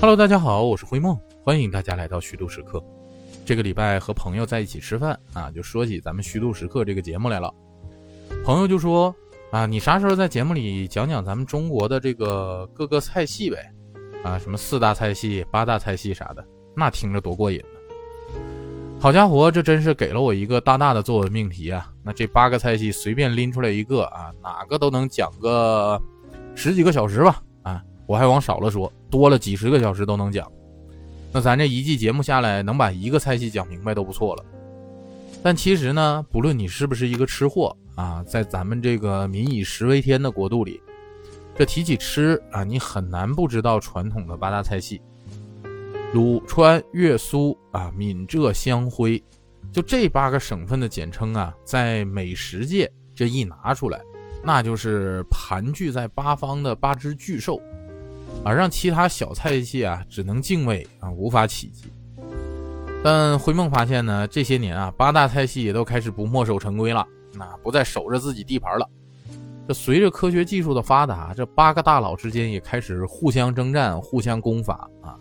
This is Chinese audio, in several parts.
Hello，大家好，我是灰梦，欢迎大家来到虚度时刻。这个礼拜和朋友在一起吃饭啊，就说起咱们虚度时刻这个节目来了。朋友就说啊，你啥时候在节目里讲讲咱们中国的这个各个菜系呗？啊，什么四大菜系、八大菜系啥的，那听着多过瘾呢。好家伙，这真是给了我一个大大的作文命题啊！那这八个菜系随便拎出来一个啊，哪个都能讲个十几个小时吧？啊，我还往少了说。多了几十个小时都能讲，那咱这一季节目下来，能把一个菜系讲明白都不错了。但其实呢，不论你是不是一个吃货啊，在咱们这个民以食为天的国度里，这提起吃啊，你很难不知道传统的八大菜系：鲁、川、粤、苏啊、闽、浙、湘、徽，就这八个省份的简称啊，在美食界这一拿出来，那就是盘踞在八方的八只巨兽。而让其他小菜系啊只能敬畏啊，无法企及。但灰梦发现呢，这些年啊，八大菜系也都开始不墨守成规了，那不再守着自己地盘了。这随着科学技术的发达，这八个大佬之间也开始互相征战、互相攻伐啊。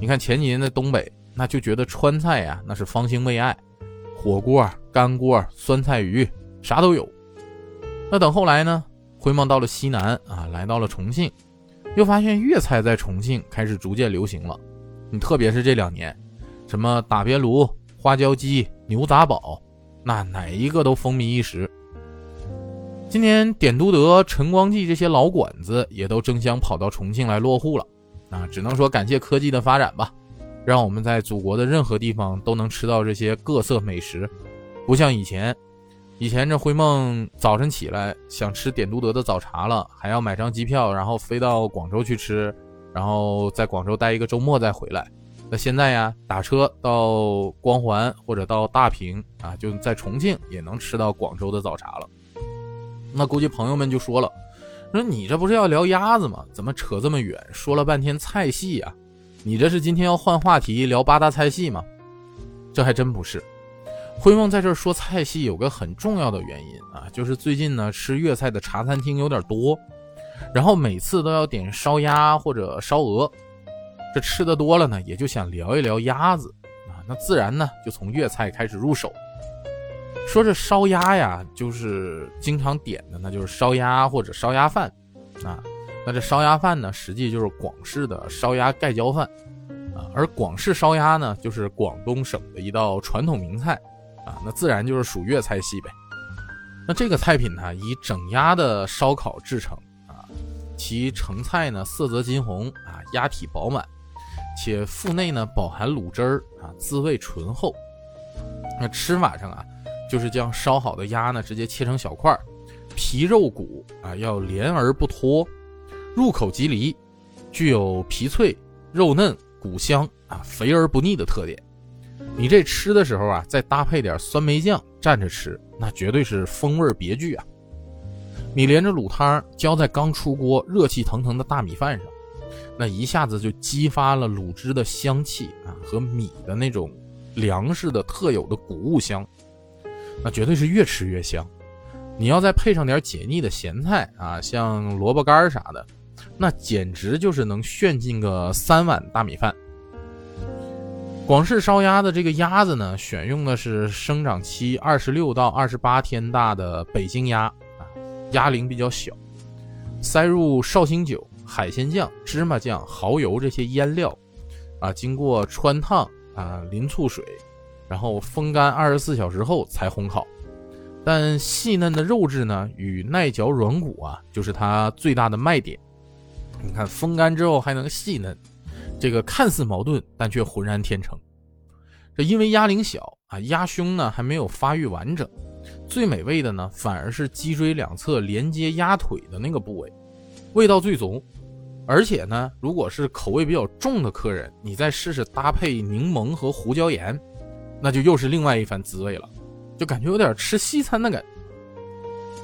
你看前几年的东北，那就觉得川菜呀那是方兴未艾，火锅、干锅、酸菜鱼啥都有。那等后来呢，灰梦到了西南啊，来到了重庆。又发现粤菜在重庆开始逐渐流行了，你特别是这两年，什么打边炉、花椒鸡、牛杂煲，那哪一个都风靡一时。今年点都德、陈光记这些老馆子也都争相跑到重庆来落户了，啊，只能说感谢科技的发展吧，让我们在祖国的任何地方都能吃到这些各色美食，不像以前。以前这灰梦早晨起来想吃点都德的早茶了，还要买张机票，然后飞到广州去吃，然后在广州待一个周末再回来。那现在呀，打车到光环或者到大坪啊，就在重庆也能吃到广州的早茶了。那估计朋友们就说了，说你这不是要聊鸭子吗？怎么扯这么远？说了半天菜系啊，你这是今天要换话题聊八大菜系吗？这还真不是。灰梦在这说菜系有个很重要的原因啊，就是最近呢吃粤菜的茶餐厅有点多，然后每次都要点烧鸭或者烧鹅，这吃的多了呢，也就想聊一聊鸭子啊，那自然呢就从粤菜开始入手。说这烧鸭呀，就是经常点的，那就是烧鸭或者烧鸭饭啊，那这烧鸭饭呢，实际就是广式的烧鸭盖浇饭啊，而广式烧鸭呢，就是广东省的一道传统名菜。啊，那自然就是属粤菜系呗。那这个菜品呢，以整鸭的烧烤制成啊，其成菜呢色泽金红啊，鸭体饱满，且腹内呢饱含卤汁儿啊，滋味醇厚。那吃法上啊，就是将烧好的鸭呢直接切成小块儿，皮肉骨啊要连而不脱，入口即离，具有皮脆肉嫩骨香啊，肥而不腻的特点。你这吃的时候啊，再搭配点酸梅酱蘸着吃，那绝对是风味别具啊！你连着卤汤浇在刚出锅、热气腾腾的大米饭上，那一下子就激发了卤汁的香气啊和米的那种粮食的特有的谷物香，那绝对是越吃越香。你要再配上点解腻的咸菜啊，像萝卜干啥的，那简直就是能炫进个三碗大米饭。广式烧鸭的这个鸭子呢，选用的是生长期二十六到二十八天大的北京鸭啊，鸭龄比较小，塞入绍兴酒、海鲜酱、芝麻酱、蚝油这些腌料，啊，经过穿烫啊淋醋水，然后风干二十四小时后才烘烤。但细嫩的肉质呢，与耐嚼软骨啊，就是它最大的卖点。你看，风干之后还能细嫩。这个看似矛盾，但却浑然天成。这因为鸭龄小啊，鸭胸呢还没有发育完整，最美味的呢反而是脊椎两侧连接鸭腿的那个部位，味道最足。而且呢，如果是口味比较重的客人，你再试试搭配柠檬和胡椒盐，那就又是另外一番滋味了，就感觉有点吃西餐的感觉。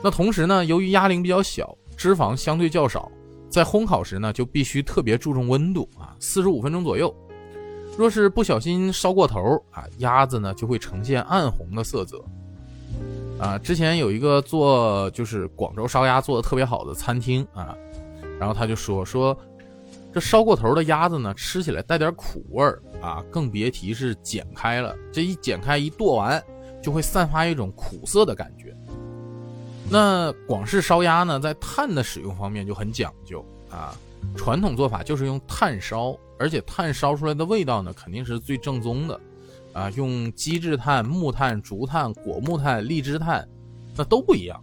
那同时呢，由于鸭龄比较小，脂肪相对较少。在烘烤时呢，就必须特别注重温度啊，四十五分钟左右。若是不小心烧过头啊，鸭子呢就会呈现暗红的色泽。啊，之前有一个做就是广州烧鸭做的特别好的餐厅啊，然后他就说说，这烧过头的鸭子呢，吃起来带点苦味儿啊，更别提是剪开了。这一剪开一剁完，就会散发一种苦涩的感觉。那广式烧鸭呢，在炭的使用方面就很讲究啊。传统做法就是用炭烧，而且炭烧出来的味道呢，肯定是最正宗的啊。用机制炭、木炭、竹炭、果木炭、荔枝炭，那都不一样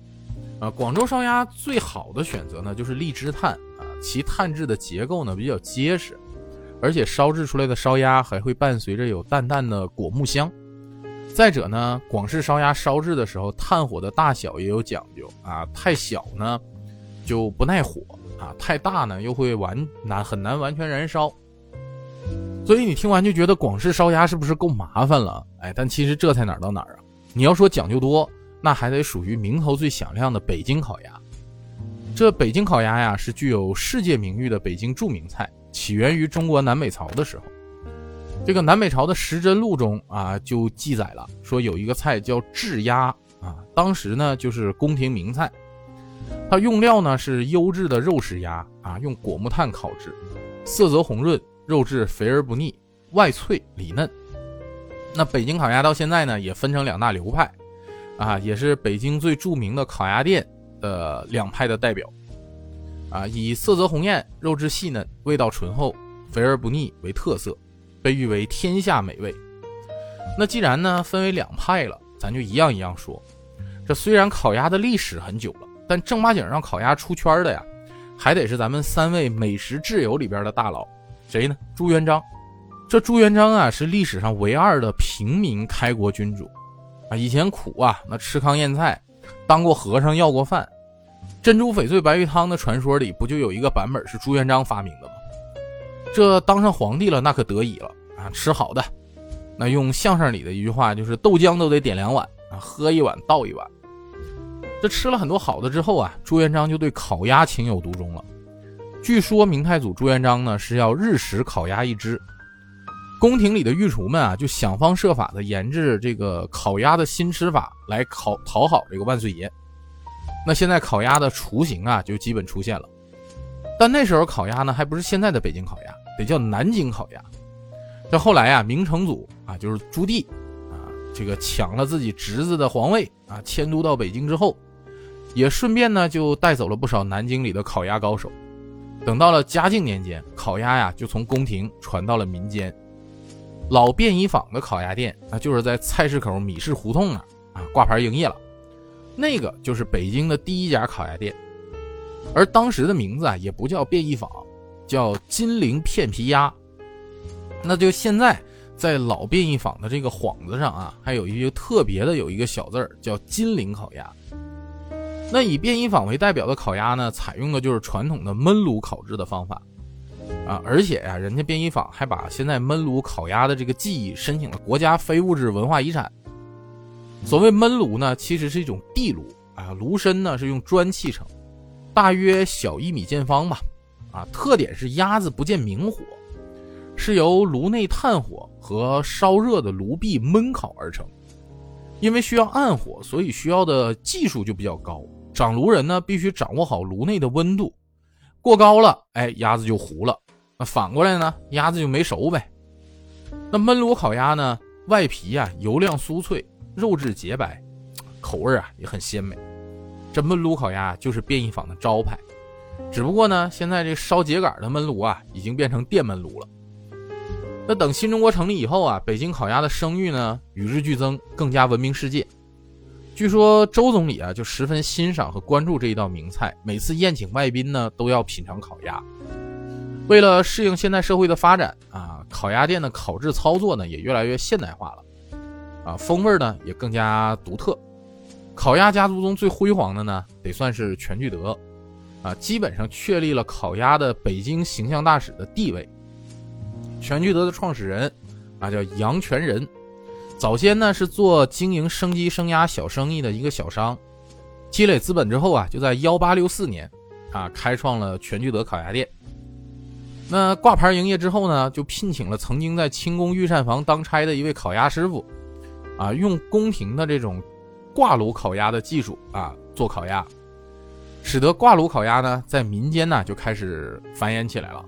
啊。广州烧鸭最好的选择呢，就是荔枝炭啊。其炭质的结构呢比较结实，而且烧制出来的烧鸭还会伴随着有淡淡的果木香。再者呢，广式烧鸭烧制的时候，炭火的大小也有讲究啊，太小呢就不耐火啊，太大呢又会完难很难完全燃烧。所以你听完就觉得广式烧鸭是不是够麻烦了？哎，但其实这才哪儿到哪儿啊！你要说讲究多，那还得属于名头最响亮的北京烤鸭。这北京烤鸭呀，是具有世界名誉的北京著名菜，起源于中国南北朝的时候。这个南北朝的《时珍录》中啊，就记载了说有一个菜叫炙鸭啊，当时呢就是宫廷名菜。它用料呢是优质的肉食鸭啊，用果木炭烤制，色泽红润，肉质肥而不腻，外脆里嫩。那北京烤鸭到现在呢也分成两大流派啊，也是北京最著名的烤鸭店。的两派的代表，啊，以色泽红艳、肉质细嫩、味道醇厚、肥而不腻为特色，被誉为天下美味。那既然呢分为两派了，咱就一样一样说。这虽然烤鸭的历史很久了，但正八经让烤鸭出圈的呀，还得是咱们三位美食挚友里边的大佬，谁呢？朱元璋。这朱元璋啊，是历史上唯二的平民开国君主，啊，以前苦啊，那吃糠咽菜。当过和尚要过饭，珍珠翡翠白玉汤的传说里不就有一个版本是朱元璋发明的吗？这当上皇帝了，那可得意了啊！吃好的，那用相声里的一句话就是豆浆都得点两碗啊，喝一碗倒一碗。这吃了很多好的之后啊，朱元璋就对烤鸭情有独钟了。据说明太祖朱元璋呢是要日食烤鸭一只。宫廷里的御厨们啊，就想方设法的研制这个烤鸭的新吃法，来烤讨好这个万岁爷。那现在烤鸭的雏形啊，就基本出现了。但那时候烤鸭呢，还不是现在的北京烤鸭，得叫南京烤鸭。这后来啊，明成祖啊，就是朱棣啊，这个抢了自己侄子的皇位啊，迁都到北京之后，也顺便呢，就带走了不少南京里的烤鸭高手。等到了嘉靖年间，烤鸭呀，就从宫廷传到了民间。老便宜坊的烤鸭店，那就是在菜市口米市胡同那啊挂牌营业了。那个就是北京的第一家烤鸭店，而当时的名字啊也不叫便衣坊，叫金陵片皮鸭。那就现在在老便衣坊的这个幌子上啊，还有一个特别的有一个小字儿叫金陵烤鸭。那以便衣坊为代表的烤鸭呢，采用的就是传统的焖炉烤制的方法。啊，而且呀，人家便衣坊还把现在焖炉烤鸭的这个技艺申请了国家非物质文化遗产。所谓焖炉呢，其实是一种地炉啊，炉身呢是用砖砌成，大约小一米见方吧。啊，特点是鸭子不见明火，是由炉内炭火和烧热的炉壁焖烤而成。因为需要暗火，所以需要的技术就比较高。掌炉人呢，必须掌握好炉内的温度，过高了，哎，鸭子就糊了。那反过来呢，鸭子就没熟呗。那焖炉烤鸭呢，外皮啊油亮酥脆，肉质洁白，口味啊也很鲜美。这焖炉烤鸭就是便宜坊的招牌。只不过呢，现在这烧秸秆的焖炉啊，已经变成电焖炉了。那等新中国成立以后啊，北京烤鸭的声誉呢与日俱增，更加闻名世界。据说周总理啊就十分欣赏和关注这一道名菜，每次宴请外宾呢都要品尝烤鸭。为了适应现代社会的发展啊，烤鸭店的烤制操作呢也越来越现代化了，啊，风味呢也更加独特。烤鸭家族中最辉煌的呢，得算是全聚德，啊，基本上确立了烤鸭的北京形象大使的地位。全聚德的创始人啊叫杨全仁，早先呢是做经营生鸡生鸭小生意的一个小商，积累资本之后啊，就在幺八六四年啊开创了全聚德烤鸭店。那挂牌营业之后呢，就聘请了曾经在清宫御膳房当差的一位烤鸭师傅，啊，用宫廷的这种挂炉烤鸭的技术啊做烤鸭，使得挂炉烤鸭呢在民间呢就开始繁衍起来了。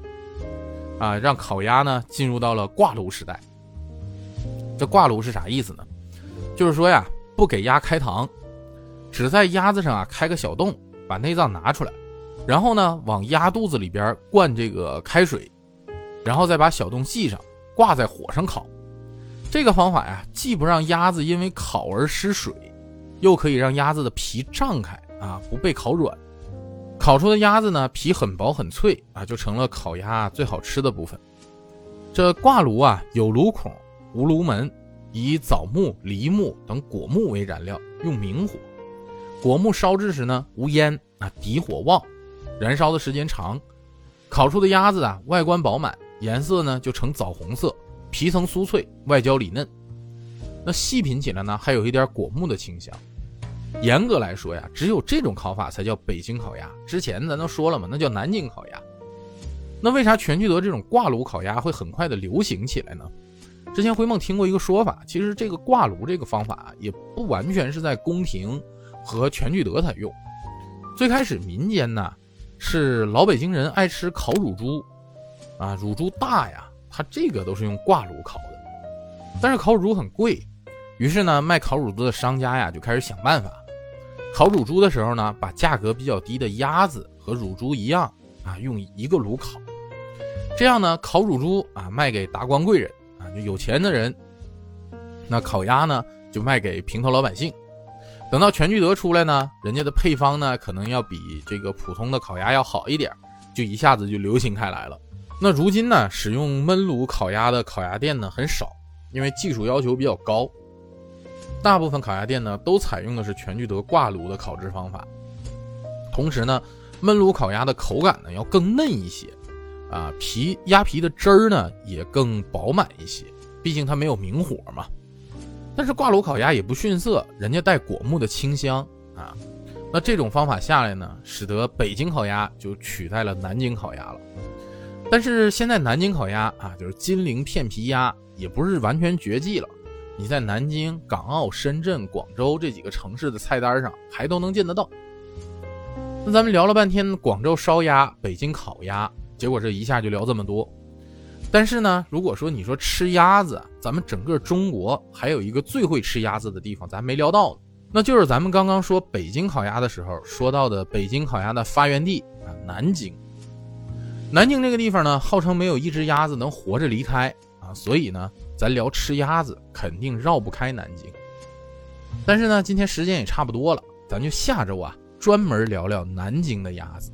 啊，让烤鸭呢进入到了挂炉时代。这挂炉是啥意思呢？就是说呀，不给鸭开膛，只在鸭子上啊开个小洞，把内脏拿出来，然后呢往鸭肚子里边灌这个开水，然后再把小洞系上，挂在火上烤。这个方法呀，既不让鸭子因为烤而失水，又可以让鸭子的皮胀开啊，不被烤软。烤出的鸭子呢，皮很薄很脆啊，就成了烤鸭最好吃的部分。这挂炉啊，有炉孔，无炉门，以枣木、梨木等果木为燃料，用明火。果木烧制时呢，无烟啊，底火旺，燃烧的时间长。烤出的鸭子啊，外观饱满，颜色呢就呈枣红色，皮层酥脆，外焦里嫩。那细品起来呢，还有一点果木的清香。严格来说呀，只有这种烤法才叫北京烤鸭。之前咱都说了嘛，那叫南京烤鸭。那为啥全聚德这种挂炉烤鸭会很快的流行起来呢？之前灰梦听过一个说法，其实这个挂炉这个方法也不完全是在宫廷和全聚德才用。最开始民间呢，是老北京人爱吃烤乳猪，啊，乳猪大呀，它这个都是用挂炉烤的。但是烤乳猪很贵，于是呢，卖烤乳猪的商家呀就开始想办法。烤乳猪的时候呢，把价格比较低的鸭子和乳猪一样啊，用一个炉烤。这样呢，烤乳猪啊卖给达官贵人啊，就有钱的人；那烤鸭呢就卖给平头老百姓。等到全聚德出来呢，人家的配方呢可能要比这个普通的烤鸭要好一点，就一下子就流行开来了。那如今呢，使用焖炉烤鸭的烤鸭店呢很少，因为技术要求比较高。大部分烤鸭店呢，都采用的是全聚德挂炉的烤制方法。同时呢，焖炉烤鸭的口感呢要更嫩一些，啊，皮鸭皮的汁儿呢也更饱满一些，毕竟它没有明火嘛。但是挂炉烤鸭也不逊色，人家带果木的清香啊。那这种方法下来呢，使得北京烤鸭就取代了南京烤鸭了。但是现在南京烤鸭啊，就是金陵片皮鸭，也不是完全绝迹了。你在南京、港澳、深圳、广州这几个城市的菜单上还都能见得到。那咱们聊了半天广州烧鸭、北京烤鸭，结果这一下就聊这么多。但是呢，如果说你说吃鸭子，咱们整个中国还有一个最会吃鸭子的地方，咱没聊到呢，那就是咱们刚刚说北京烤鸭的时候说到的北京烤鸭的发源地啊，南京。南京这个地方呢，号称没有一只鸭子能活着离开所以呢。咱聊吃鸭子，肯定绕不开南京。但是呢，今天时间也差不多了，咱就下周啊，专门聊聊南京的鸭子。